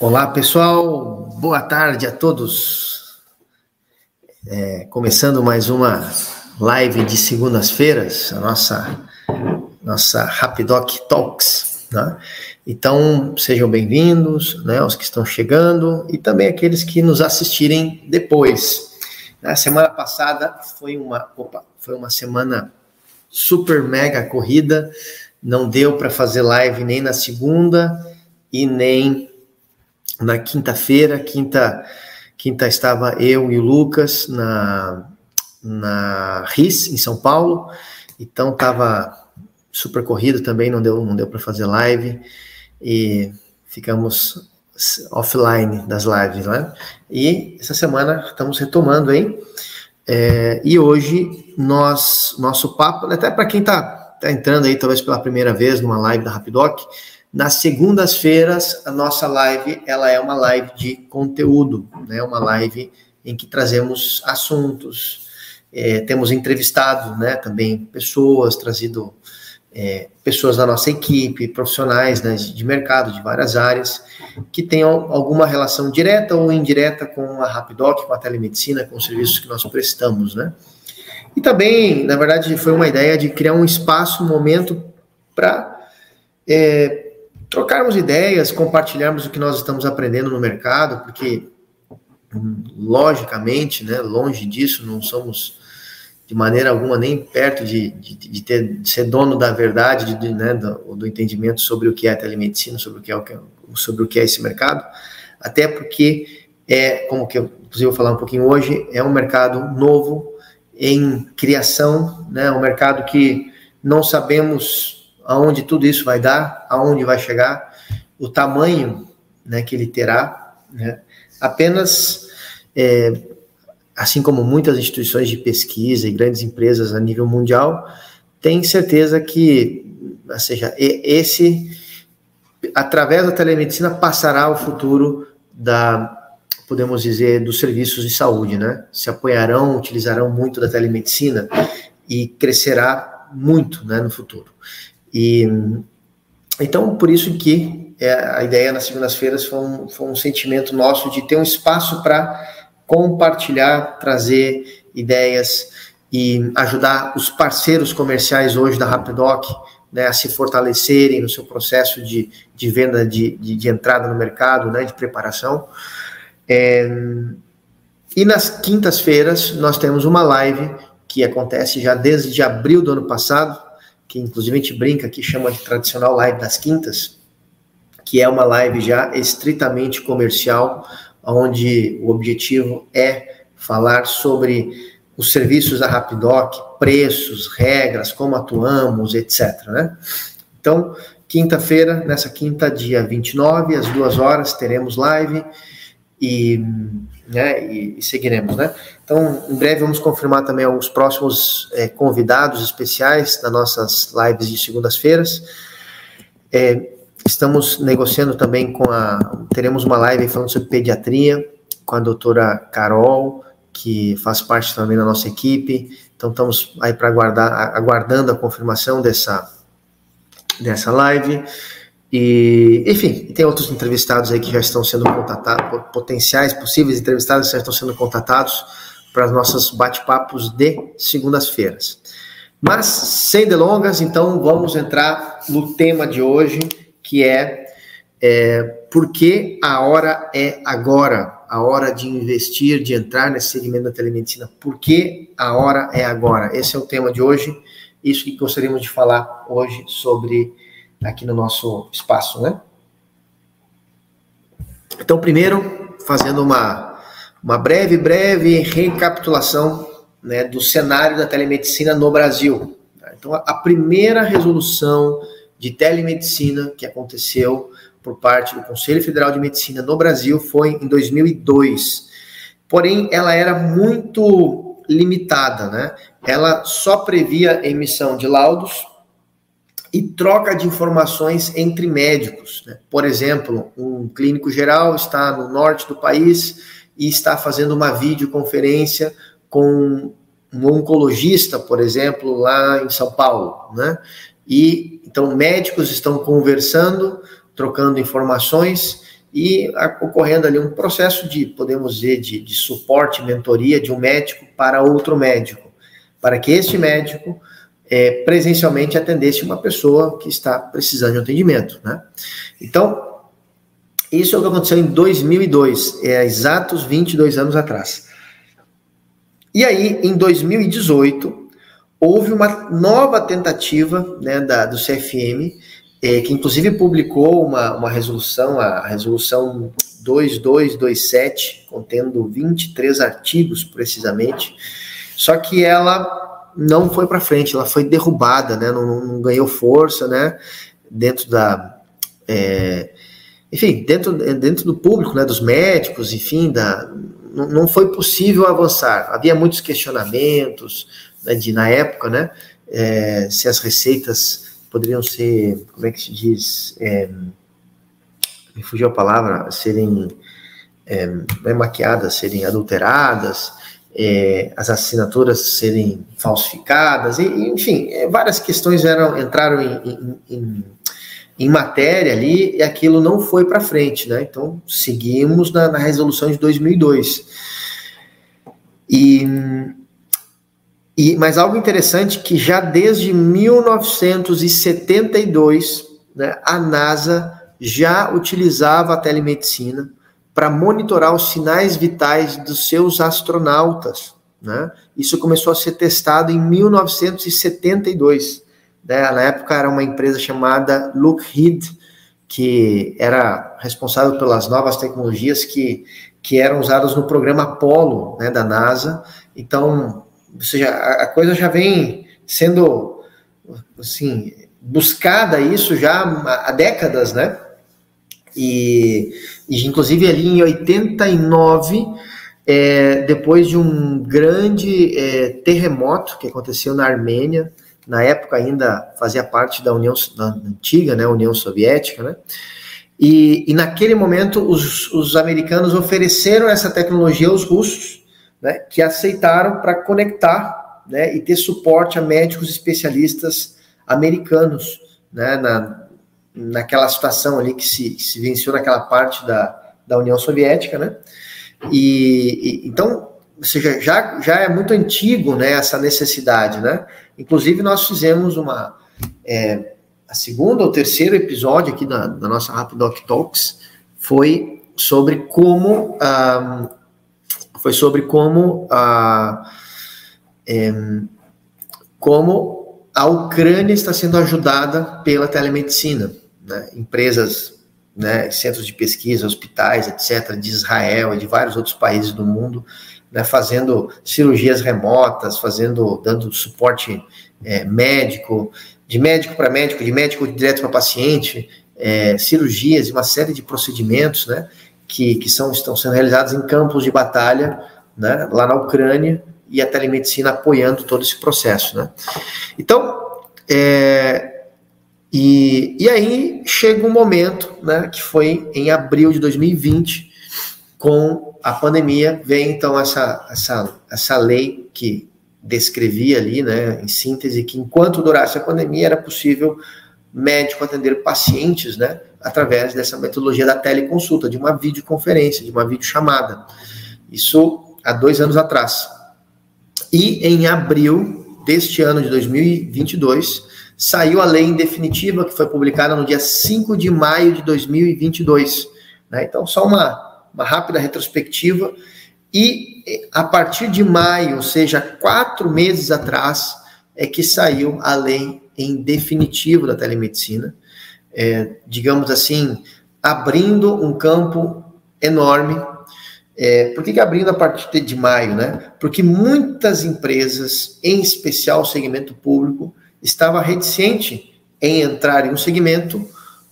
Olá, pessoal. Boa tarde a todos. É, começando mais uma live de segundas-feiras, a nossa nossa Rapidoc Talks. Né? Então, sejam bem-vindos, né, os que estão chegando e também aqueles que nos assistirem depois. Na semana passada foi uma, opa, foi uma semana super mega corrida, não deu para fazer live nem na segunda e nem na quinta-feira, quinta, quinta estava eu e o Lucas na, na RIS, em São Paulo, então estava super corrido também, não deu, não deu para fazer live, e ficamos offline das lives, né? E essa semana estamos retomando aí, é, e hoje nós, nosso papo, até para quem está tá entrando aí talvez pela primeira vez numa live da Rapidoc, nas segundas-feiras, a nossa live ela é uma live de conteúdo, né? Uma live em que trazemos assuntos, é, temos entrevistado, né? Também pessoas, trazido é, pessoas da nossa equipe, profissionais né, de mercado de várias áreas que tenham alguma relação direta ou indireta com a Rapidoc, com a telemedicina, com os serviços que nós prestamos, né? E também, na verdade, foi uma ideia de criar um espaço, um momento para é, trocarmos ideias, compartilharmos o que nós estamos aprendendo no mercado, porque logicamente, né, longe disso, não somos de maneira alguma nem perto de, de, de ter, de ser dono da verdade, de, né, do, do, entendimento sobre o que é a telemedicina, sobre o que é, sobre o que é esse mercado, até porque é, como que eu inclusive vou falar um pouquinho hoje, é um mercado novo em criação, né, um mercado que não sabemos aonde tudo isso vai dar, aonde vai chegar, o tamanho né, que ele terá. Né? Apenas, é, assim como muitas instituições de pesquisa e grandes empresas a nível mundial, tem certeza que, ou seja, esse, através da telemedicina, passará o futuro da podemos dizer, dos serviços de saúde, né? Se apoiarão, utilizarão muito da telemedicina e crescerá muito, né, no futuro. E então por isso que é, a ideia nas segundas-feiras foi um, foi um sentimento nosso de ter um espaço para compartilhar, trazer ideias e ajudar os parceiros comerciais hoje da Rapidoc né, a se fortalecerem no seu processo de, de venda, de, de, de entrada no mercado, né, de preparação. É, e nas quintas-feiras nós temos uma live que acontece já desde abril do ano passado, que inclusive a gente brinca que chama de tradicional live das quintas, que é uma live já estritamente comercial, onde o objetivo é falar sobre os serviços da Rapidoc, preços, regras, como atuamos, etc. Né? Então, quinta-feira, nessa quinta, dia 29, às duas horas, teremos live e né, e, e, seguiremos, né? Então, em breve vamos confirmar também os próximos é, convidados especiais das nossas lives de segundas-feiras. É, estamos negociando também com a, teremos uma live falando sobre pediatria com a doutora Carol, que faz parte também da nossa equipe. Então, estamos aí para aguardar, aguardando a confirmação dessa dessa live. E, enfim, tem outros entrevistados aí que já estão sendo contatados, potenciais, possíveis entrevistados já estão sendo contatados para os nossos bate-papos de segundas-feiras. Mas, sem delongas, então vamos entrar no tema de hoje, que é, é por que a hora é agora, a hora de investir, de entrar nesse segmento da telemedicina. Por que a hora é agora? Esse é o tema de hoje, isso que gostaríamos de falar hoje sobre aqui no nosso espaço, né? Então, primeiro, fazendo uma, uma breve, breve recapitulação né, do cenário da telemedicina no Brasil. Então, a primeira resolução de telemedicina que aconteceu por parte do Conselho Federal de Medicina no Brasil foi em 2002. Porém, ela era muito limitada, né? Ela só previa emissão de laudos e troca de informações entre médicos. Né? Por exemplo, um clínico geral está no norte do país e está fazendo uma videoconferência com um oncologista, por exemplo, lá em São Paulo, né? E então médicos estão conversando, trocando informações e ocorrendo ali um processo de, podemos dizer, de, de suporte, mentoria de um médico para outro médico, para que este médico é, presencialmente atendesse uma pessoa que está precisando de um atendimento, né? Então, isso é o que aconteceu em 2002, é exatos 22 anos atrás. E aí, em 2018, houve uma nova tentativa né, da, do CFM, é, que inclusive publicou uma, uma resolução, a resolução 2227, contendo 23 artigos precisamente, só que ela não foi para frente, ela foi derrubada, né, não, não, ganhou força, né, dentro da, é, enfim, dentro, dentro do público, né, dos médicos, enfim, da, não, não foi possível avançar. Havia muitos questionamentos, né, de na época, né, é, se as receitas poderiam ser, como é que se diz, é, me fugiu a palavra, serem é, é maquiadas, serem adulteradas, é, as assinaturas serem falsificadas, e, enfim, é, várias questões eram, entraram em, em, em, em, matéria ali e aquilo não foi para frente, né? Então seguimos na, na resolução de 2002. E e, mas algo interessante que já desde 1972, né, a NASA já utilizava a telemedicina para monitorar os sinais vitais dos seus astronautas. Né? Isso começou a ser testado em 1972. Né? Na época era uma empresa chamada Lockheed, que era responsável pelas novas tecnologias que, que eram usadas no programa Apollo né, da NASA. Então, ou seja, a, a coisa já vem sendo, assim, buscada isso já há décadas, né? E, e inclusive ali em 89, é, depois de um grande é, terremoto que aconteceu na Armênia, na época ainda fazia parte da União da antiga, né, União Soviética, né? E, e naquele momento os, os americanos ofereceram essa tecnologia aos russos né, que aceitaram para conectar né, e ter suporte a médicos especialistas americanos né, na, naquela situação ali que se, que se venceu naquela parte da, da União Soviética, né? E, e, então, seja, já, já é muito antigo, né, essa necessidade, né? Inclusive nós fizemos uma é, a segunda ou terceiro episódio aqui da, da nossa Rapidoc Talks foi sobre como um, foi sobre como a, é, como a Ucrânia está sendo ajudada pela telemedicina. Né? Empresas, né, centros de pesquisa, hospitais, etc., de Israel e de vários outros países do mundo, né, fazendo cirurgias remotas, fazendo, dando suporte é, médico, de médico para médico, de médico direto para paciente, é, cirurgias e uma série de procedimentos, né? que, que são, estão sendo realizados em campos de batalha, né, lá na Ucrânia, e a telemedicina apoiando todo esse processo. Né? Então, é, e, e aí chega um momento, né, que foi em abril de 2020, com a pandemia, vem então essa, essa, essa lei que descrevia ali, né, em síntese, que enquanto durasse a pandemia era possível médico atender pacientes, né, através dessa metodologia da teleconsulta, de uma videoconferência, de uma videochamada. Isso há dois anos atrás. E em abril deste ano de 2022, saiu a lei em definitiva, que foi publicada no dia 5 de maio de 2022. Né? Então, só uma, uma rápida retrospectiva. E a partir de maio, ou seja, quatro meses atrás, é que saiu a lei em definitivo da telemedicina, é, digamos assim, abrindo um campo enorme. É, por que, que abrindo a partir de maio, né? Porque muitas empresas, em especial o segmento público, estavam reticentes em entrar em um segmento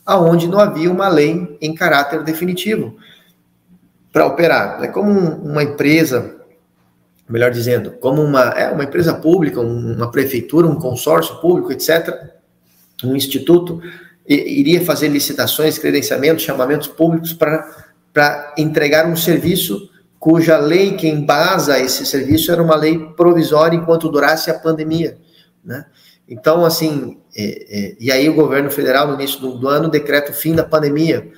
aonde não havia uma lei em caráter definitivo para operar. É como uma empresa, melhor dizendo, como uma, é, uma empresa pública, uma prefeitura, um consórcio público, etc., um instituto, iria fazer licitações, credenciamentos, chamamentos públicos para entregar um serviço cuja lei que embasa esse serviço era uma lei provisória enquanto durasse a pandemia, né? Então, assim, é, é, e aí o governo federal, no início do, do ano, decreta o fim da pandemia.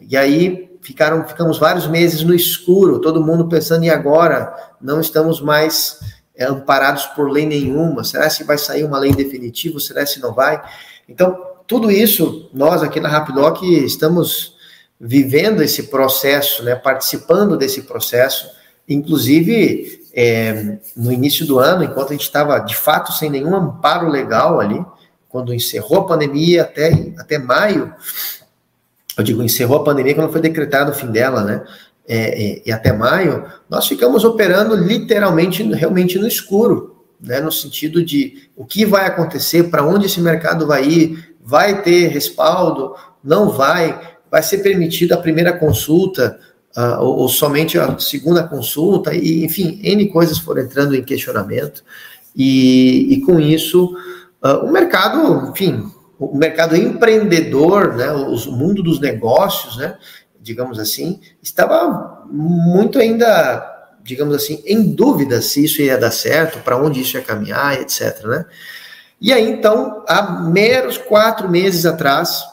E aí ficaram, ficamos vários meses no escuro, todo mundo pensando, e agora? Não estamos mais é, amparados por lei nenhuma. Será se vai sair uma lei definitiva? Será se não vai? Então, tudo isso, nós aqui na Rapidoc estamos vivendo esse processo, né, participando desse processo, inclusive é, no início do ano, enquanto a gente estava de fato sem nenhum amparo legal ali, quando encerrou a pandemia até, até maio, eu digo, encerrou a pandemia quando foi decretado o fim dela, né? É, é, e até maio, nós ficamos operando literalmente, realmente no escuro, né? No sentido de o que vai acontecer, para onde esse mercado vai ir, vai ter respaldo, não vai, vai ser permitida a primeira consulta, uh, ou, ou, somente a segunda consulta, e enfim, N coisas foram entrando em questionamento, e, e com isso Uh, o mercado, enfim, o mercado empreendedor, né, o mundo dos negócios, né, digamos assim, estava muito ainda, digamos assim, em dúvida se isso ia dar certo, para onde isso ia caminhar, etc. Né? E aí, então, há meros quatro meses atrás,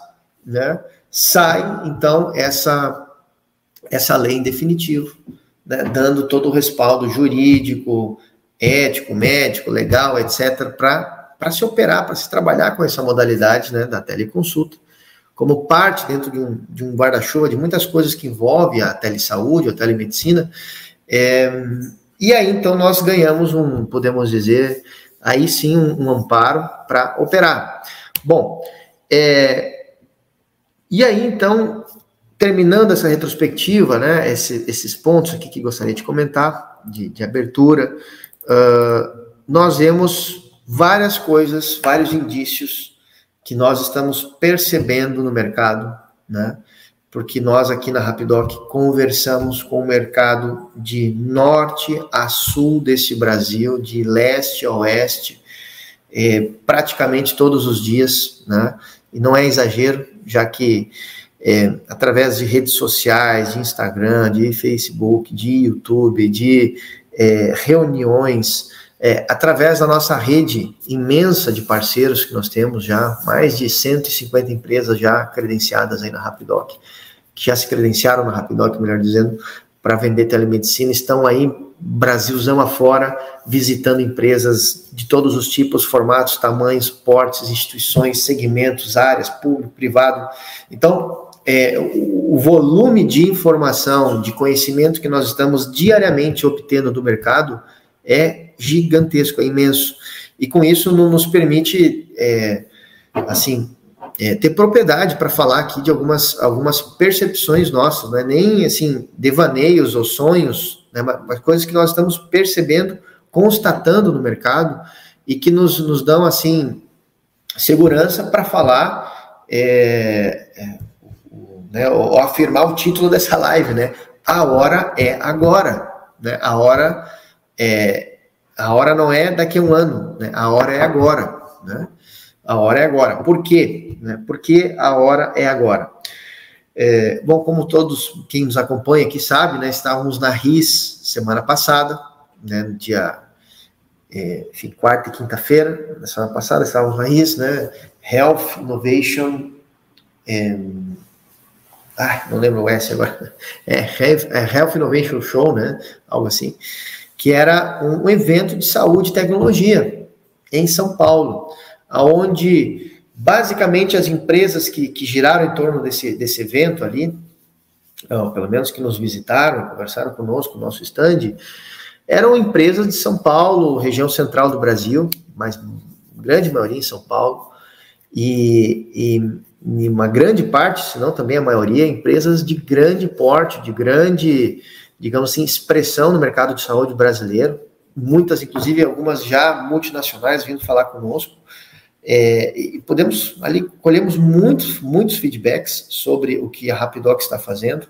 né, sai, então, essa, essa lei em definitivo, né, dando todo o respaldo jurídico, ético, médico, legal, etc., para se operar, para se trabalhar com essa modalidade né, da teleconsulta, como parte dentro de um, de um guarda-chuva de muitas coisas que envolve a telesaúde, a telemedicina. É, e aí, então, nós ganhamos um, podemos dizer, aí sim, um, um amparo para operar. Bom, é, e aí, então, terminando essa retrospectiva, né, esse, esses pontos aqui que gostaria de comentar, de, de abertura, uh, nós vemos várias coisas, vários indícios que nós estamos percebendo no mercado, né? Porque nós aqui na Rapidoc conversamos com o mercado de norte a sul desse Brasil, de leste a oeste, é, praticamente todos os dias, né? E não é exagero, já que é, através de redes sociais, de Instagram, de Facebook, de YouTube, de é, reuniões, é, através da nossa rede imensa de parceiros que nós temos já, mais de 150 empresas já credenciadas aí na Rapidoc, que já se credenciaram na Rapidoc, melhor dizendo, para vender telemedicina, estão aí Brasilzão afora, visitando empresas de todos os tipos, formatos, tamanhos, portes, instituições, segmentos, áreas, público, privado. Então, é, o volume de informação, de conhecimento que nós estamos diariamente obtendo do mercado é gigantesco, é imenso. E com isso não nos permite, é, assim, é, ter propriedade para falar aqui de algumas, algumas percepções nossas, não é nem assim devaneios ou sonhos, né, mas, coisas que nós estamos percebendo, constatando no mercado e que nos, nos dão assim segurança para falar, é, é, né, ou afirmar o título dessa live, né? A hora é agora, né? A hora é, a hora não é daqui a um ano, né? a hora é agora. Né? A hora é agora. Por quê? Né? Porque a hora é agora. É, bom, como todos quem nos acompanha aqui sabe, né, estávamos na RIS semana passada, né, no dia é, enfim, quarta e quinta-feira, na semana passada estávamos na RIS, né, Health Innovation, é, ah, não lembro o S agora, é, é Health Innovation Show, né, algo assim, que era um evento de saúde e tecnologia em São Paulo, aonde basicamente as empresas que, que giraram em torno desse, desse evento ali, ou pelo menos que nos visitaram, conversaram conosco, no nosso stand, eram empresas de São Paulo, região central do Brasil, mas grande maioria em São Paulo, e, e, e uma grande parte, se não também a maioria, empresas de grande porte, de grande digamos assim, expressão no mercado de saúde brasileiro, muitas, inclusive algumas já multinacionais vindo falar conosco, é, e podemos ali colhemos muitos, muitos feedbacks sobre o que a Rapidoc está fazendo.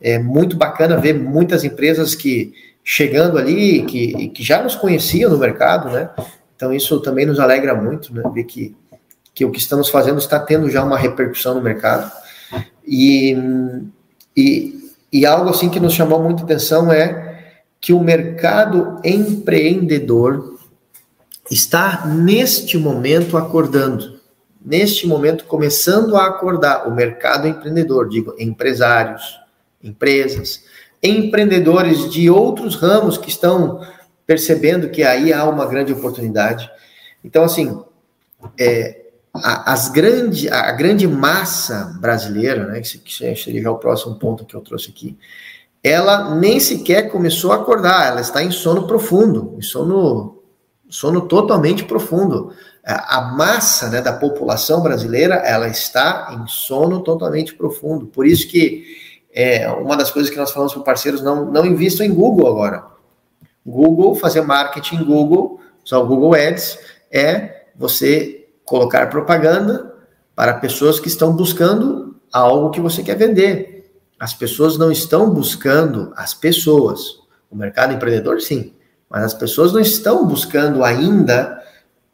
É muito bacana ver muitas empresas que chegando ali, que, que já nos conheciam no mercado, né? Então isso também nos alegra muito, né? Ver que, que o que estamos fazendo está tendo já uma repercussão no mercado. E, e e algo assim que nos chamou muita atenção é que o mercado empreendedor está neste momento acordando, neste momento começando a acordar o mercado empreendedor, digo, empresários, empresas, empreendedores de outros ramos que estão percebendo que aí há uma grande oportunidade. Então, assim, é, a, as grande, a grande massa brasileira, né, que, seria já o próximo ponto que eu trouxe aqui, ela nem sequer começou a acordar, ela está em sono profundo, em sono, sono totalmente profundo. A massa né, da população brasileira, ela está em sono totalmente profundo. Por isso que é, uma das coisas que nós falamos para parceiros, não, não invistam em Google agora. Google, fazer marketing Google, usar o Google Ads, é você colocar propaganda para pessoas que estão buscando algo que você quer vender. As pessoas não estão buscando as pessoas. O mercado empreendedor, sim, mas as pessoas não estão buscando ainda,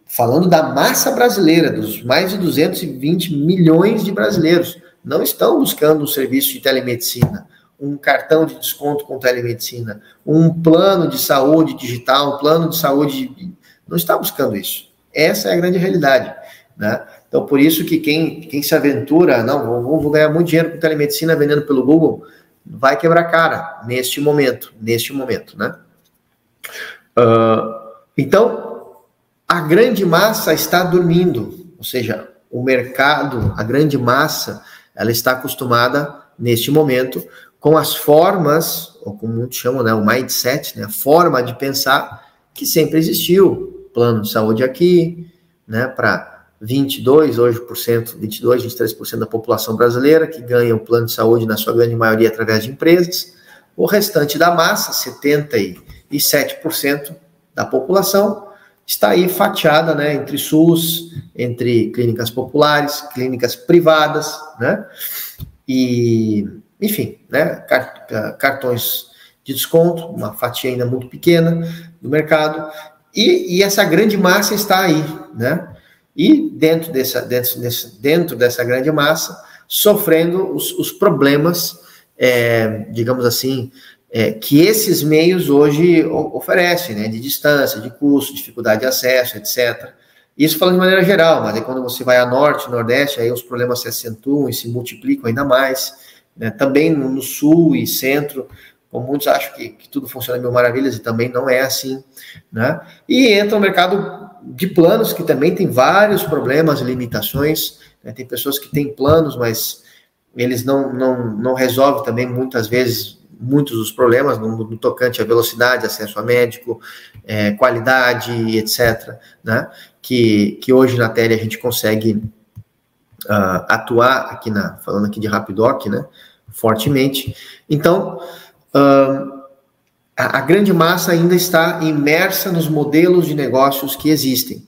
falando da massa brasileira, dos mais de 220 milhões de brasileiros, não estão buscando um serviço de telemedicina, um cartão de desconto com telemedicina, um plano de saúde digital, um plano de saúde. Não está buscando isso. Essa é a grande realidade. Né? Então, por isso que quem, quem se aventura, não, vou, vou ganhar muito dinheiro com telemedicina vendendo pelo Google, vai quebrar cara neste momento, neste momento, né? Uh, então, a grande massa está dormindo, ou seja, o mercado, a grande massa, ela está acostumada neste momento com as formas, ou como muitos chamam, né, o mindset, né, a forma de pensar que sempre existiu. Plano de saúde aqui, né, para 22, hoje, por cento, 22, 23% da população brasileira que ganha o plano de saúde, na sua grande maioria, através de empresas. O restante da massa, 77% da população, está aí fatiada né, entre SUS, entre clínicas populares, clínicas privadas, né? E, enfim, né, cartões de desconto, uma fatia ainda muito pequena do mercado, e, e essa grande massa está aí, né? E dentro dessa, dentro, dentro dessa grande massa, sofrendo os, os problemas, é, digamos assim, é, que esses meios hoje oferecem, né, de distância, de custo, dificuldade de acesso, etc. Isso falando de maneira geral, mas aí quando você vai a norte, nordeste, aí os problemas se acentuam e se multiplicam ainda mais. Né? Também no, sul e centro, como muitos acham que, que, tudo funciona mil maravilhas, e também não é assim. Né? E entra no mercado de planos, que também tem vários problemas e limitações. Né? Tem pessoas que têm planos, mas eles não, não, não resolvem também muitas vezes muitos dos problemas no, no tocante à velocidade, acesso a médico, é, qualidade, etc., né? que, que hoje na tele a gente consegue uh, atuar aqui na, falando aqui de Rapidoc, né? fortemente. Então, a, a grande massa ainda está imersa nos modelos de negócios que existem.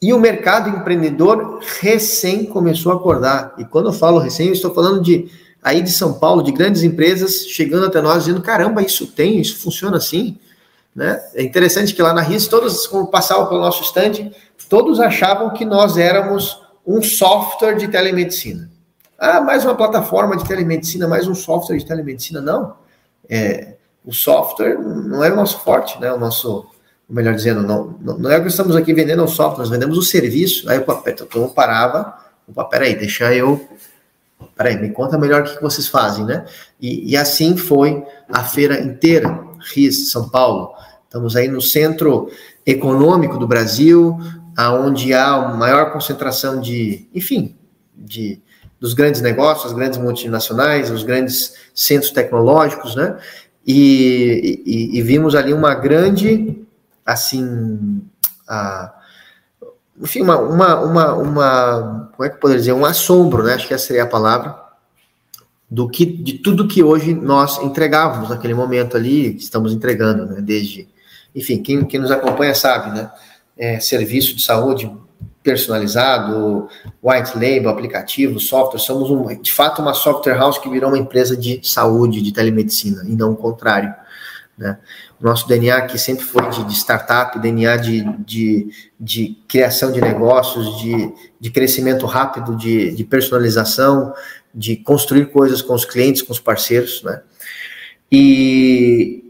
E o mercado empreendedor recém começou a acordar. E quando eu falo recém, eu estou falando de aí de São Paulo, de grandes empresas chegando até nós dizendo: caramba, isso tem, isso funciona assim. Né? É interessante que lá na RIS, todos, quando passavam pelo nosso stand, todos achavam que nós éramos um software de telemedicina. Ah, mais uma plataforma de telemedicina, mais um software de telemedicina. Não. É, o software não é o nosso forte, né? O nosso, melhor dizendo, não, não é que estamos aqui vendendo o software, nós vendemos o serviço. Aí o papel, então eu parava, opa, peraí, deixa eu peraí, me conta melhor o que vocês fazem, né? E, e assim foi a feira inteira, RIS, São Paulo. Estamos aí no centro econômico do Brasil, aonde há maior concentração de, enfim, de dos grandes negócios, as grandes multinacionais, os grandes centros tecnológicos, né? E, e, e vimos ali uma grande, assim, a, enfim, uma, uma, uma, uma, como é que poderia dizer, um assombro, né? Acho que essa seria a palavra, do que, de tudo que hoje nós entregávamos naquele momento ali, que estamos entregando, né? Desde, enfim, quem, quem nos acompanha sabe, né? É, serviço de saúde personalizado, white label, aplicativo, software, somos um, de fato uma software house que virou uma empresa de saúde, de telemedicina, e não o contrário. Né? O nosso DNA que sempre foi de, de startup, DNA de, de, de, criação de negócios, de, de crescimento rápido, de, de personalização, de construir coisas com os clientes, com os parceiros, né? E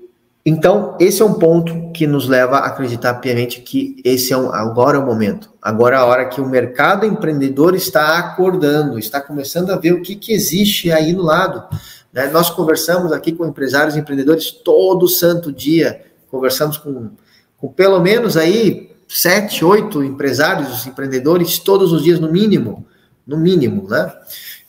então esse é um ponto que nos leva a acreditar piamente que esse é um, agora é o momento, agora é a hora que o mercado empreendedor está acordando, está começando a ver o que, que existe aí no lado Né? Nós conversamos aqui com empresários e empreendedores todo santo dia, conversamos com, com pelo menos aí sete, oito empresários, empreendedores, todos os dias no mínimo, no mínimo, né?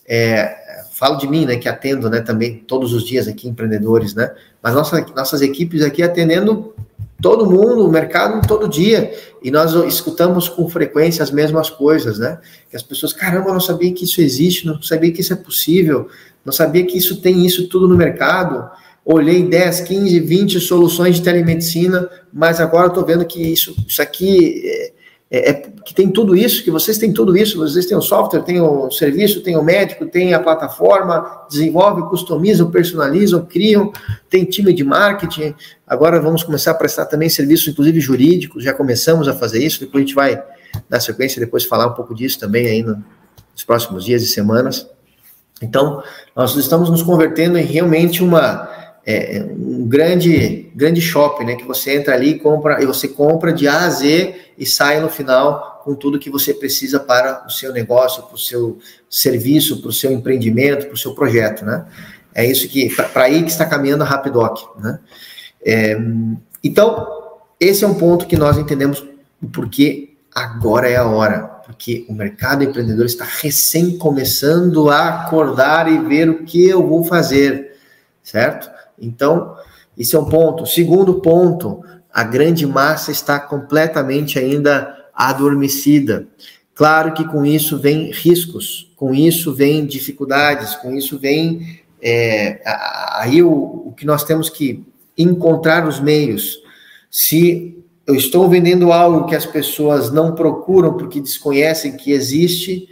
É, falo de mim, né, que atendo, né, também todos os dias aqui empreendedores, né? Mas nossa, nossas equipes aqui atendendo todo mundo, o mercado todo dia, e nós escutamos com frequência as mesmas coisas, né? Que as pessoas, caramba, não sabia que isso existe, não sabia que isso é possível, não sabia que isso tem isso tudo no mercado. Olhei 10, 15, 20 soluções de telemedicina, mas agora estou vendo que isso, isso aqui é, é, que tem tudo isso, que vocês têm tudo isso, vocês têm o software, têm o serviço, têm o médico, têm a plataforma, desenvolvem, customizam, personalizam, criam, tem time de marketing. Agora vamos começar a prestar também serviços, inclusive jurídicos, já começamos a fazer isso, depois a gente vai dar sequência, depois falar um pouco disso também aí nos próximos dias e semanas. Então, nós estamos nos convertendo em realmente uma é, um grande grande shopping, né? Que você entra ali e compra e você compra de A a Z e sai no final com tudo que você precisa para o seu negócio, para o seu serviço, para o seu empreendimento, para o seu projeto, né? É isso que para aí que está caminhando a Rapidoc, né? É, então esse é um ponto que nós entendemos o porquê agora é a hora, porque o mercado empreendedor está recém começando a acordar e ver o que eu vou fazer, certo? Então, esse é um ponto. Segundo ponto, a grande massa está completamente ainda adormecida. Claro que com isso vem riscos, com isso vem dificuldades, com isso vem é, aí o, o que nós temos que encontrar os meios. Se eu estou vendendo algo que as pessoas não procuram porque desconhecem que existe,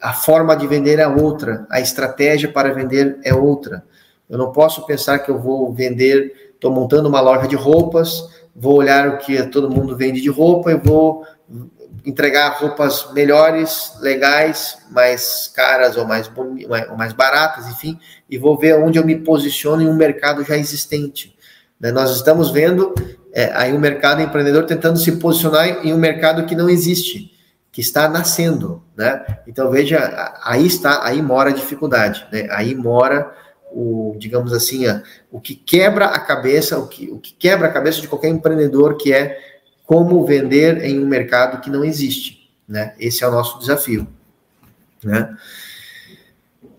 a forma de vender é outra, a estratégia para vender é outra. Eu não posso pensar que eu vou vender, estou montando uma loja de roupas, vou olhar o que todo mundo vende de roupa e vou entregar roupas melhores, legais, mais caras ou mais, ou mais baratas, enfim, e vou ver onde eu me posiciono em um mercado já existente. Né? Nós estamos vendo é, aí um mercado empreendedor tentando se posicionar em um mercado que não existe, que está nascendo, né? Então veja, aí está, aí mora a dificuldade, né? Aí mora o, digamos assim, a, o que quebra a cabeça, o que, o que quebra a cabeça de qualquer empreendedor, que é como vender em um mercado que não existe, né? Esse é o nosso desafio, né?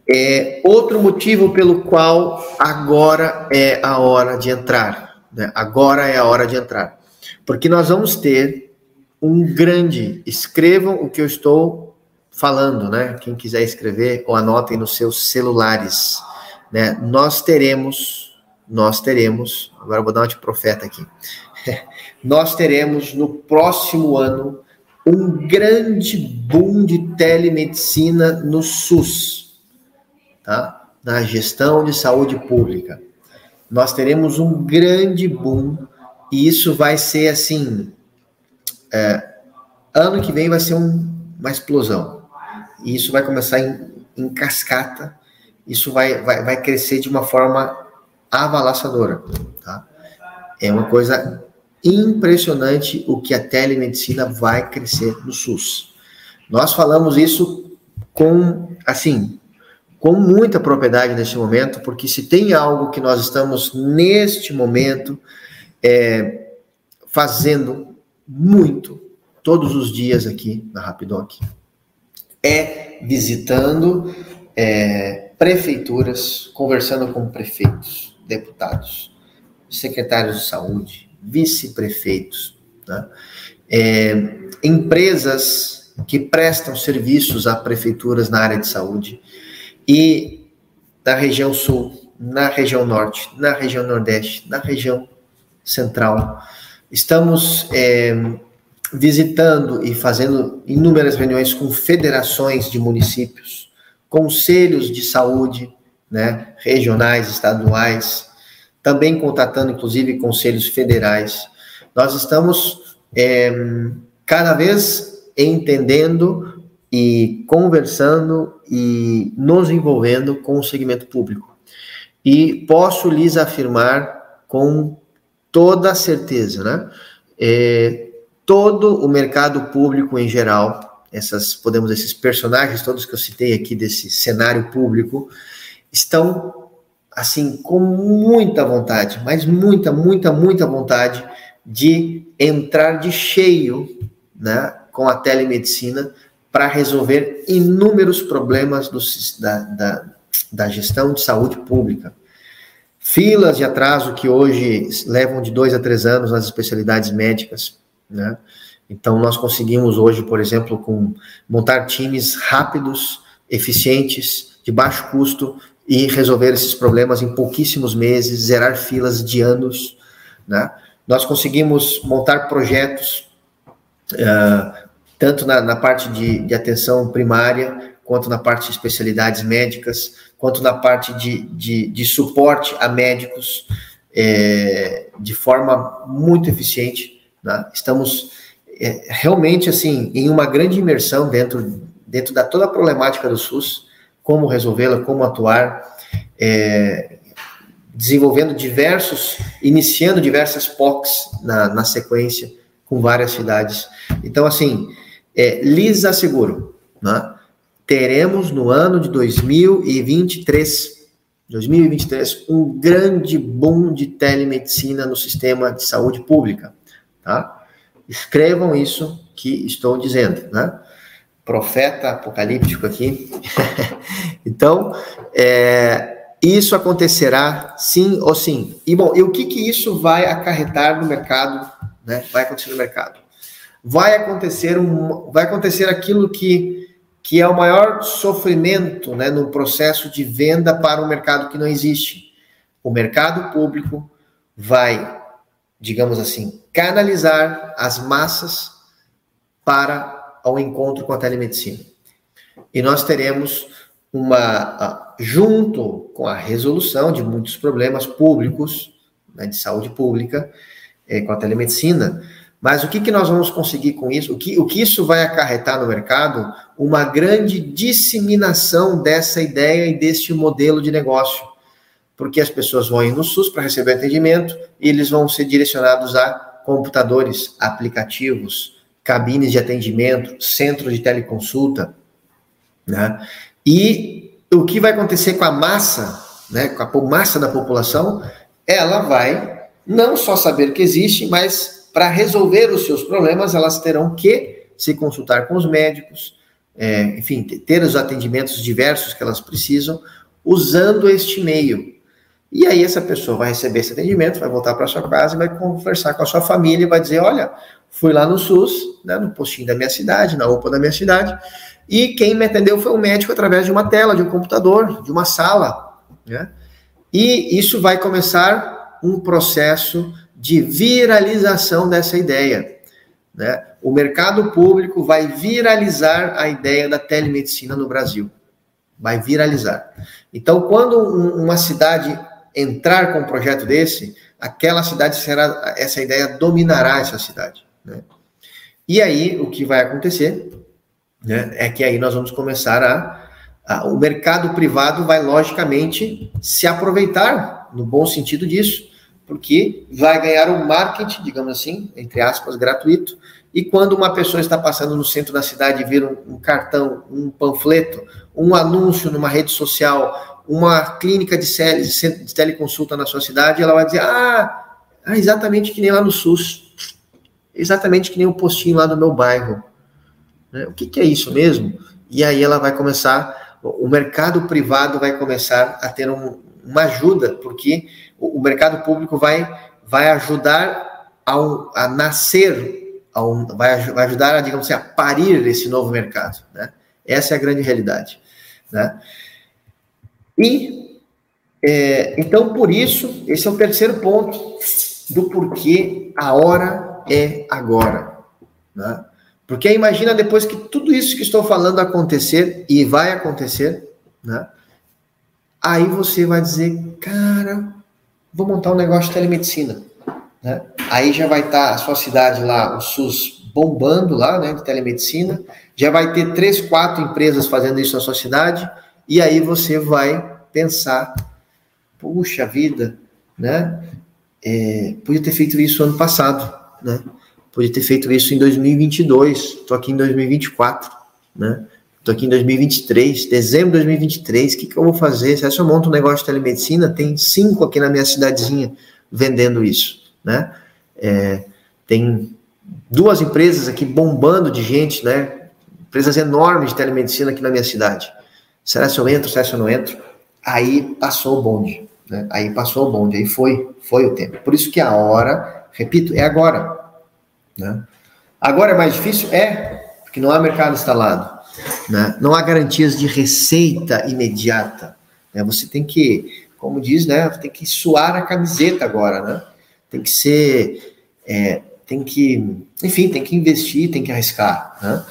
É, outro motivo pelo qual agora é a hora de entrar, né? Agora é a hora de entrar, porque nós vamos ter um grande, escrevam o que eu estou falando, né? Quem quiser escrever, ou anotem nos seus celulares né, nós teremos, nós teremos, agora vou dar uma de profeta aqui, nós teremos no próximo ano um grande boom de telemedicina no SUS, tá? na gestão de saúde pública. Nós teremos um grande boom e isso vai ser assim, é, ano que vem vai ser um, uma explosão. E isso vai começar em, em cascata isso vai, vai, vai crescer de uma forma avalaçadora. Tá? É uma coisa impressionante o que a telemedicina vai crescer no SUS. Nós falamos isso com, assim, com muita propriedade neste momento, porque se tem algo que nós estamos neste momento é, fazendo muito todos os dias aqui na Rapidoc, é visitando é, prefeituras, conversando com prefeitos, deputados, secretários de saúde, vice-prefeitos, né? é, empresas que prestam serviços a prefeituras na área de saúde e na região sul, na região norte, na região nordeste, na região central. Estamos é, visitando e fazendo inúmeras reuniões com federações de municípios, conselhos de saúde, né, regionais, estaduais, também contatando, inclusive, conselhos federais. Nós estamos é, cada vez entendendo e conversando e nos envolvendo com o segmento público. E posso lhes afirmar com toda certeza, né? É, todo o mercado público em geral essas, podemos esses personagens todos que eu citei aqui desse cenário público, estão assim com muita vontade, mas muita, muita, muita vontade de entrar de cheio, né, com a telemedicina para resolver inúmeros problemas do, da, da, da gestão de saúde pública. Filas de atraso que hoje levam de dois a três anos nas especialidades médicas, né? Então, nós conseguimos hoje, por exemplo, com montar times rápidos, eficientes, de baixo custo e resolver esses problemas em pouquíssimos meses, zerar filas de anos. Né? Nós conseguimos montar projetos, uh, tanto na, na parte de, de, atenção primária, quanto na parte de especialidades médicas, quanto na parte de, de, de suporte a médicos, é, de forma muito eficiente. Né? Estamos é, realmente assim em uma grande imersão dentro, dentro da toda a problemática do SUS, como resolvê-la, como atuar, é, desenvolvendo diversos, iniciando diversas POCs na, na sequência, com várias cidades. Então, assim, é, lhes asseguro, né, teremos no ano de 2023, 2023, um grande boom de telemedicina no sistema de saúde pública, tá? Escrevam isso que estou dizendo, né? Profeta apocalíptico aqui. então, é, isso acontecerá sim ou sim. E bom, e o que que isso vai acarretar no mercado, né? Vai acontecer no mercado. Vai acontecer um, vai acontecer aquilo que que é o maior sofrimento, né, no processo de venda para um mercado que não existe. O mercado público vai digamos assim, canalizar as massas para o encontro com a telemedicina. E nós teremos uma, junto com a resolução de muitos problemas públicos, né, de saúde pública, é, com a telemedicina, mas o que, que nós vamos conseguir com isso? O que, o que isso vai acarretar no mercado? Uma grande disseminação dessa ideia e deste modelo de negócio porque as pessoas vão ir no SUS para receber atendimento e eles vão ser direcionados a computadores, aplicativos, cabines de atendimento, centros de teleconsulta, né? E o que vai acontecer com a massa, né, com a massa da população, ela vai não só saber que existe, mas para resolver os seus problemas, elas terão que se consultar com os médicos, é, enfim, ter os atendimentos diversos que elas precisam, usando este meio, e aí essa pessoa vai receber esse atendimento, vai voltar para sua casa vai conversar com a sua família e vai dizer, olha, fui lá no SUS, né, no postinho da minha cidade, na UPA da minha cidade, e quem me atendeu foi um médico através de uma tela, de um computador, de uma sala, né? E isso vai começar um processo de viralização dessa ideia, né? O mercado público vai viralizar a ideia da telemedicina no Brasil. Vai viralizar. Então, quando uma cidade entrar com um projeto desse, aquela cidade será, essa ideia dominará essa cidade. Né? E aí, o que vai acontecer né, é que aí nós vamos começar a, a, O mercado privado vai, logicamente, se aproveitar, no bom sentido disso, porque vai ganhar um marketing, digamos assim, entre aspas, gratuito. E quando uma pessoa está passando no centro da cidade e vira um, um cartão, um panfleto, um anúncio numa rede social uma clínica de, de teleconsulta na sua cidade, ela vai dizer, ah, ah, exatamente que nem lá no SUS, exatamente que nem o postinho lá do meu bairro. Né? O que, que é isso mesmo? E aí ela vai começar, o mercado privado vai começar a ter um, uma ajuda, porque o, o, mercado público vai, vai ajudar ao, a nascer, ao, vai, vai ajudar a, digamos assim, a parir esse novo mercado. Né? Essa é a grande realidade. Né? E, é, então, por isso, esse é o terceiro ponto do porquê a hora é agora. Né? Porque imagina depois que tudo isso que estou falando acontecer, e vai acontecer, né? aí você vai dizer, cara, vou montar um negócio de telemedicina. Né? Aí já vai estar tá a sua cidade lá, o SUS bombando lá, né, de telemedicina, já vai ter três, quatro empresas fazendo isso na sua cidade, e aí você vai pensar, puxa vida, né? É, podia ter feito isso ano passado, né? Podia ter feito isso em 2022, estou aqui em 2024, né? Estou aqui em 2023, dezembro de 2023, o que, que eu vou fazer? Se eu monto um negócio de telemedicina, tem cinco aqui na minha cidadezinha vendendo isso, né? É, tem duas empresas aqui bombando de gente, né? Empresas enormes de telemedicina aqui na minha cidade. Será se eu entro, será se eu não entro? Aí passou o bonde, né? Aí passou o bonde, aí foi, foi o tempo. Por isso que a hora, repito, é agora, né? Agora é mais difícil? É, porque não há mercado instalado. Né? Não há garantias de receita imediata. Né? Você tem que, como diz, né? Tem que suar a camiseta agora, né? Tem que ser, é, tem que, enfim, tem que investir, tem que arriscar. Né?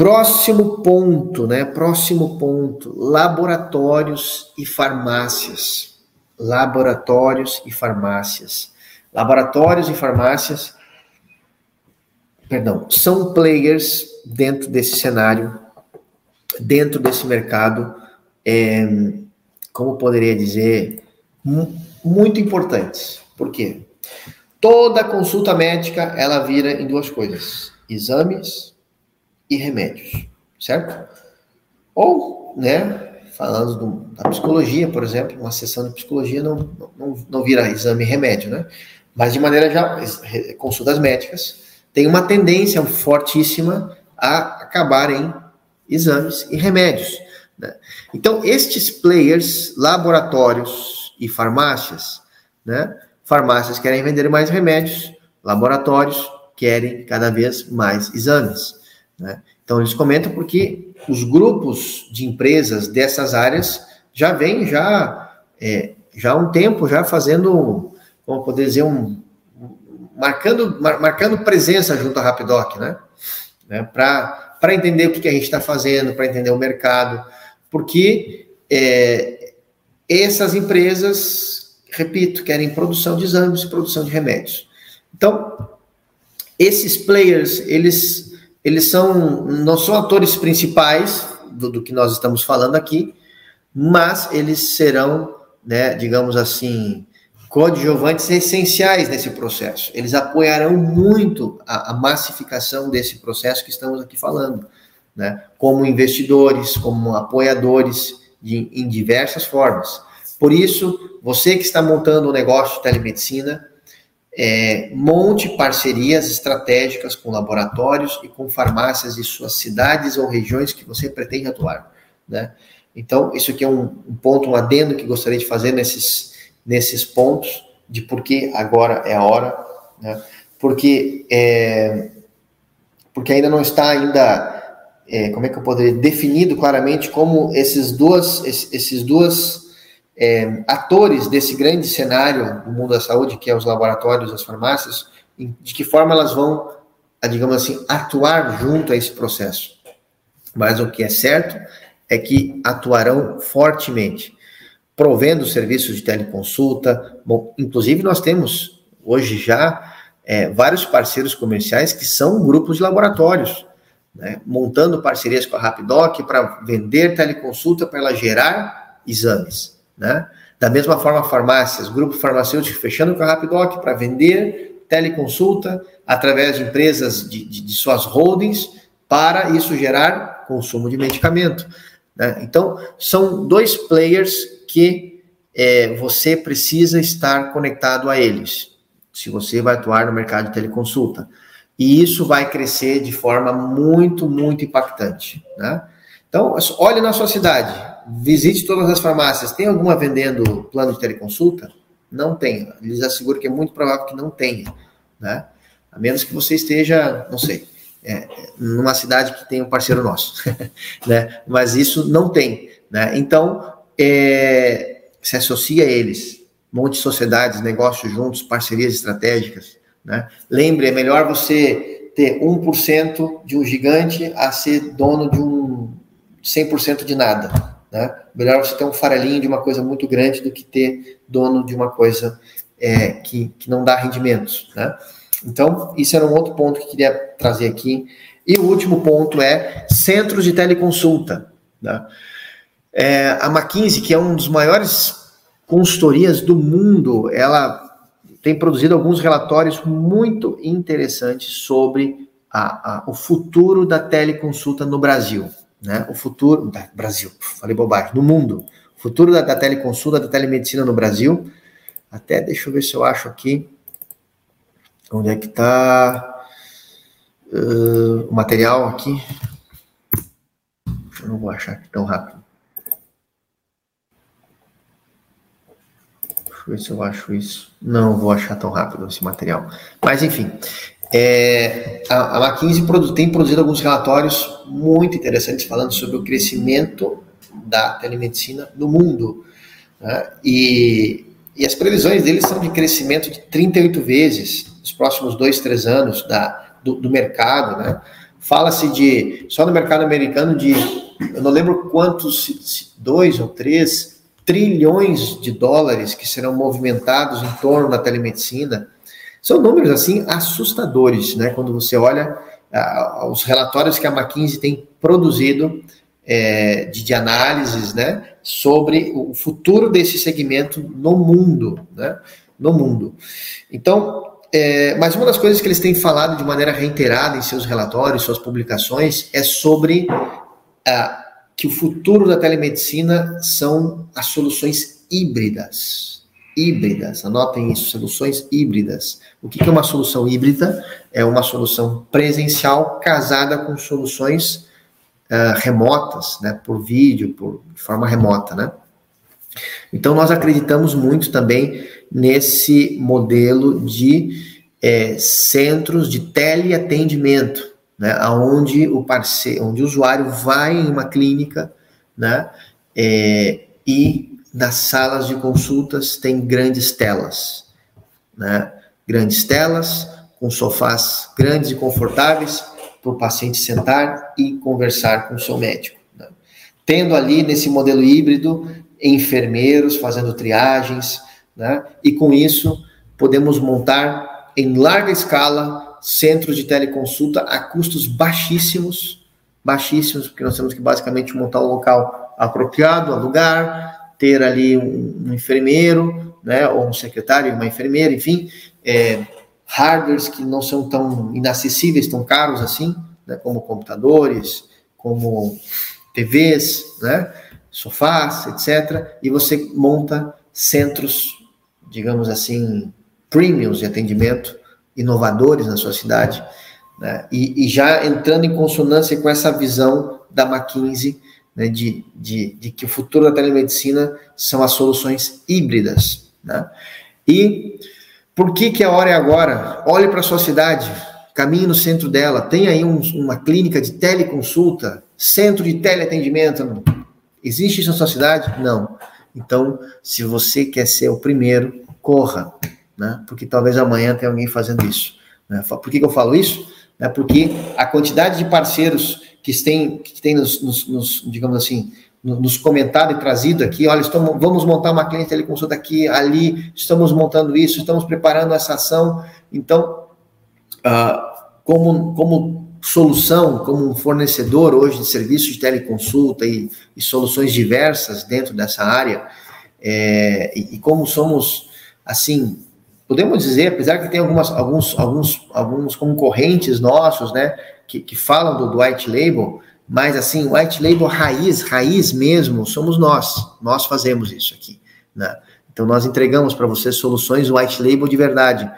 Próximo ponto, né? Próximo ponto: laboratórios e farmácias. Laboratórios e farmácias. Laboratórios e farmácias, perdão, são players dentro desse cenário, dentro desse mercado, é, como poderia dizer, muito importantes. Por quê? Toda consulta médica ela vira em duas coisas: exames e remédios, certo? Ou, né, falando do, da psicologia, por exemplo, uma sessão de psicologia não, não, não vira exame e remédio, né? Mas de maneira já, consultas médicas tem uma tendência fortíssima a acabar em exames e remédios. Né? Então, estes players, laboratórios e farmácias, né? farmácias querem vender mais remédios, laboratórios querem cada vez mais exames. Né? Então, eles comentam porque os grupos de empresas dessas áreas já vêm já, é, já há um tempo já fazendo, como poder dizer, um, marcando, mar, marcando presença junto à Rapidoc, né? né, para entender o que, que a gente está fazendo, para entender o mercado, porque é, essas empresas, repito, querem produção de exames, produção de remédios. Então, esses players, eles, eles são, não são atores principais do, do que nós estamos falando aqui, mas eles serão, né, digamos assim, coadjuvantes essenciais nesse processo. Eles apoiarão muito a, a, massificação desse processo que estamos aqui falando, né? como investidores, como apoiadores de, em diversas formas. Por isso, você que está montando um negócio de telemedicina, é, monte parcerias estratégicas com laboratórios e com farmácias de suas cidades ou regiões que você pretende atuar. Né? Então, isso aqui é um, um ponto, um adendo que gostaria de fazer nesses nesses pontos de por que agora é a hora, né? porque, é, porque ainda não está ainda, é, como é que eu poderia, definido claramente como esses duas, esses duas é, atores desse grande cenário do mundo da saúde, que é os laboratórios, as farmácias, de que forma elas vão, digamos assim, atuar junto a esse processo. Mas o que é certo é que atuarão fortemente provendo serviços de teleconsulta. Bom, inclusive nós temos hoje já é, vários parceiros comerciais que são grupos de laboratórios, né, montando parcerias com a Rapidoc para vender teleconsulta para ela gerar exames. Né? Da mesma forma, farmácias, grupo farmacêutico fechando com a Rapidoc para vender teleconsulta através de empresas de, de, de suas holdings para isso gerar consumo de medicamento. Né? Então, são dois players que é, você precisa estar conectado a eles, se você vai atuar no mercado de teleconsulta. E isso vai crescer de forma muito, muito impactante. Né? Então, olhe na sua cidade, visite todas as farmácias. Tem alguma vendendo plano de teleconsulta? Não tem. Eles asseguram que é muito provável que não tenha. Né? A menos que você esteja, não sei, é, numa cidade que tem um parceiro nosso. né? Mas isso não tem. Né? Então, é, se associa a eles, monte sociedades, negócios juntos, parcerias estratégicas. Né? Lembre, é melhor você ter 1% de um gigante a ser dono de um 100% de nada. Né? Melhor você ter um farelinho de uma coisa muito grande do que ter dono de uma coisa é, que, que não dá rendimentos. Né? Então, isso era um outro ponto que eu queria trazer aqui. E o último ponto é centros de teleconsulta. Né? É, a McKinsey, que é um dos maiores consultorias do mundo, ela tem produzido alguns relatórios muito interessantes sobre a, a, o futuro da teleconsulta no Brasil. Né? O futuro da Brasil, falei bobagem, no mundo, o futuro da, da teleconsulta, da telemedicina no Brasil. Até deixa eu ver se eu acho aqui onde é que está uh, o material aqui. Eu não vou achar aqui tão rápido. Deixa eu ver se eu acho isso. Não vou achar tão rápido esse material. Mas, enfim, é, a, a McKinsey produ tem produzido alguns relatórios muito interessantes falando sobre o crescimento da telemedicina no mundo. Né? E, e as previsões deles são de crescimento de 38 vezes nos próximos dois, três anos da, do, do mercado. Né? Fala-se de, só no mercado americano, de, eu não lembro quantos, dois ou três trilhões de dólares que serão movimentados em torno da telemedicina são números assim assustadores, né? Quando você olha os relatórios que a McKinsey tem produzido é, de, de, análises, né, sobre o futuro desse segmento no mundo, né? No mundo. Então, é, mas uma das coisas que eles têm falado de maneira reiterada em seus relatórios, suas publicações, é sobre que o futuro da telemedicina são as soluções híbridas híbridas. Anotem isso, soluções híbridas. O que é uma solução híbrida? É uma solução presencial casada com soluções uh, remotas, né, por vídeo, por de forma remota, né? Então nós acreditamos muito também nesse modelo de é, centros de teleatendimento, né, onde o parceiro, onde o usuário vai em uma clínica, né, é, e nas salas de consultas tem grandes telas, né? Grandes telas com sofás grandes e confortáveis para o paciente sentar e conversar com o seu médico. Né? Tendo ali nesse modelo híbrido enfermeiros fazendo triagens, né? E com isso podemos montar em larga escala centros de teleconsulta a custos baixíssimos, baixíssimos, porque nós temos que basicamente montar um local apropriado, alugar, ter ali um, um enfermeiro, né, ou um secretário, uma enfermeira, enfim, é, hardwares que não são tão inacessíveis, tão caros assim, né, como computadores, como TVs, né, sofás, etc. E você monta centros, digamos assim, premiums de atendimento, inovadores na sua cidade, né, e, e já entrando em consonância com essa visão da McKinsey né, de, de, de, que o futuro da telemedicina são as soluções híbridas. Né? E por que, que a hora é agora? Olhe para a sua cidade, caminhe no centro dela, tem aí um, uma clínica de teleconsulta, centro de teleatendimento. Existe isso na sua cidade? Não. Então, se você quer ser o primeiro, corra, né? porque talvez amanhã tenha alguém fazendo isso. Né? Por que, que eu falo isso? É porque a quantidade de parceiros que tem, que tem nos, nos, nos digamos assim, nos comentado e trazido aqui, olha, estamos, vamos montar uma cliente teleconsulta aqui, ali, estamos montando isso, estamos preparando essa ação. Então, uh, como, como solução, como um fornecedor hoje de serviços de teleconsulta e, e soluções diversas dentro dessa área, é, e, e, como somos, assim, podemos dizer, apesar que tem algumas, alguns, alguns, alguns concorrentes nossos, né, que, que falam do, do white label, mas assim, white label raiz, raiz mesmo, somos nós. Nós fazemos isso aqui. Né? Então, nós entregamos para vocês soluções white label de verdade.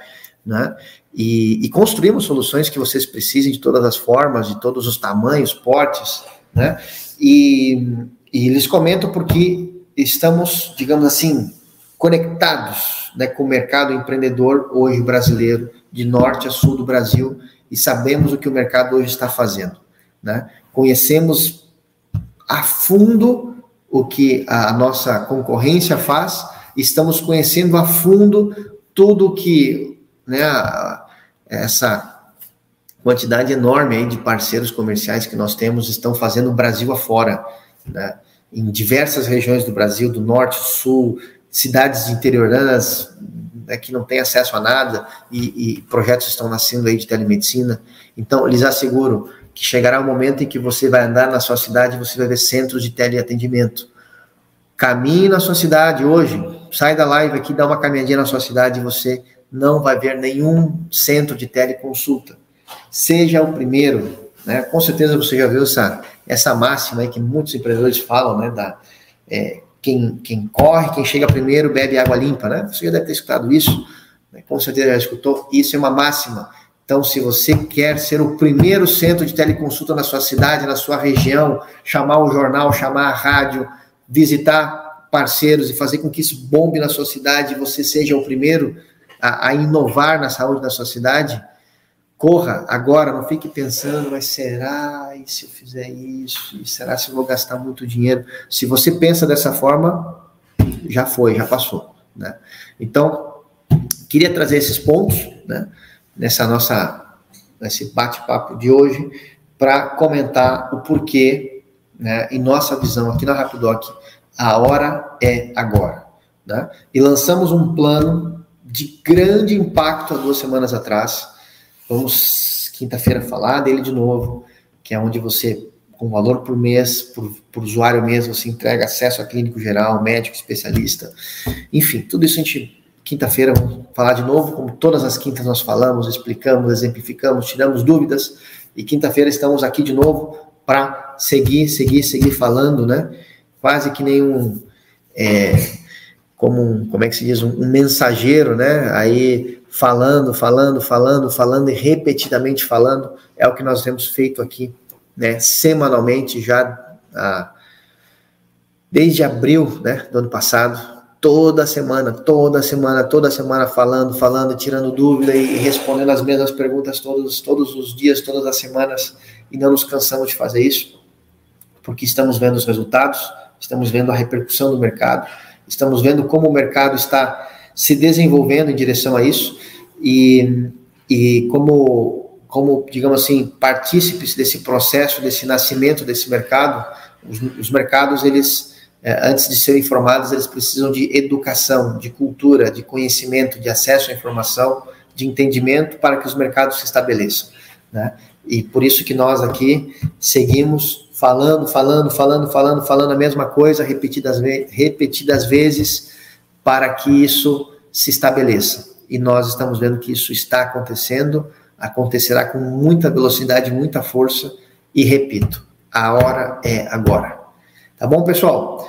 Né? E, e, construímos soluções que vocês precisem de todas as formas, de todos os tamanhos, portes. Né? E, e eles comentam porque estamos, digamos assim, conectados né, com o mercado empreendedor hoje brasileiro, de norte a sul do Brasil, e sabemos o que o mercado hoje está fazendo. Né? Conhecemos a fundo o que a nossa concorrência faz, estamos conhecendo a fundo tudo que né, essa quantidade enorme aí de parceiros comerciais que nós temos estão fazendo o Brasil afora, né? em diversas regiões do Brasil, do norte, sul, cidades interioranas, né, que não tem acesso a nada e, e, projetos estão nascendo aí de telemedicina. Então, lhes asseguro que chegará o momento em que você vai andar na sua cidade e você vai ver centros de teleatendimento. Caminhe na sua cidade hoje, sai da live aqui, dá uma caminhadinha na sua cidade e você não vai ver nenhum centro de teleconsulta. Seja o primeiro, né? Com certeza você já viu essa, essa máxima aí que muitos empreendedores falam, né, da, é, quem, quem corre, quem chega primeiro bebe água limpa, né? Você já deve ter escutado isso, né? com certeza já escutou. Isso é uma máxima. Então, se você quer ser o primeiro centro de teleconsulta na sua cidade, na sua região, chamar o jornal, chamar a rádio, visitar parceiros e fazer com que isso bombe na sua cidade, você seja o primeiro a, a inovar na saúde da sua cidade, corra agora, não fique pensando, mas será e se eu fizer isso? E será se eu vou gastar muito dinheiro? Se você pensa dessa forma, já foi, já passou, né? Então, queria trazer esses pontos, né, nessa nossa nesse bate-papo de hoje para comentar o porquê, né, em nossa visão aqui na Rapidoc, a hora é agora, né? E lançamos um plano de grande impacto há duas semanas atrás, Vamos quinta-feira falar dele de novo, que é onde você, com valor por mês, por, por usuário mesmo, você entrega acesso a clínico geral, médico, especialista. Enfim, tudo isso a gente, quinta-feira, vamos falar de novo, como todas as quintas nós falamos, explicamos, exemplificamos, tiramos dúvidas, e quinta-feira estamos aqui de novo para seguir, seguir, seguir falando, né? Quase que nenhum. É, como um, como é que se diz, um, um mensageiro, né? Aí falando, falando, falando, falando e repetidamente falando, é o que nós temos feito aqui, né, semanalmente já desde abril, né, do ano passado, toda semana, toda semana, toda semana falando, falando, tirando dúvida e respondendo as mesmas perguntas todos, todos os dias, todas as semanas, e não nos cansamos de fazer isso, porque estamos vendo os resultados, estamos vendo a repercussão do mercado, estamos vendo como o mercado está se desenvolvendo em direção a isso e, e como, como, digamos assim, partícipes desse processo, desse nascimento desse mercado, os, os mercados, eles, é, antes de serem formados, eles precisam de educação, de cultura, de conhecimento, de acesso à informação, de entendimento para que os mercados se estabeleçam, né? E por isso que nós aqui seguimos falando, falando, falando, falando, falando a mesma coisa repetidas, repetidas vezes para que isso se estabeleça. E nós estamos vendo que isso está acontecendo, acontecerá com muita velocidade, muita força, e repito, a hora é agora. Tá bom, pessoal?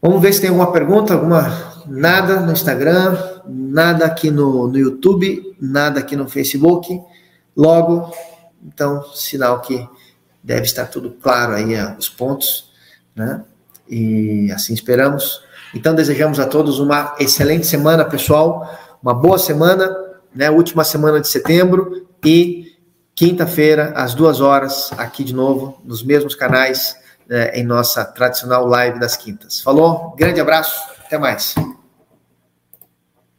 Vamos ver se tem alguma pergunta, alguma nada no Instagram, nada aqui no, no YouTube, nada aqui no Facebook. Logo, então, sinal que deve estar tudo claro aí, os pontos, né? E assim esperamos. Então, desejamos a todos uma excelente semana, pessoal. Uma boa semana, né? Última semana de setembro e quinta-feira, às duas horas, aqui de novo, nos mesmos canais, né, em nossa tradicional live das quintas. Falou, grande abraço, até mais.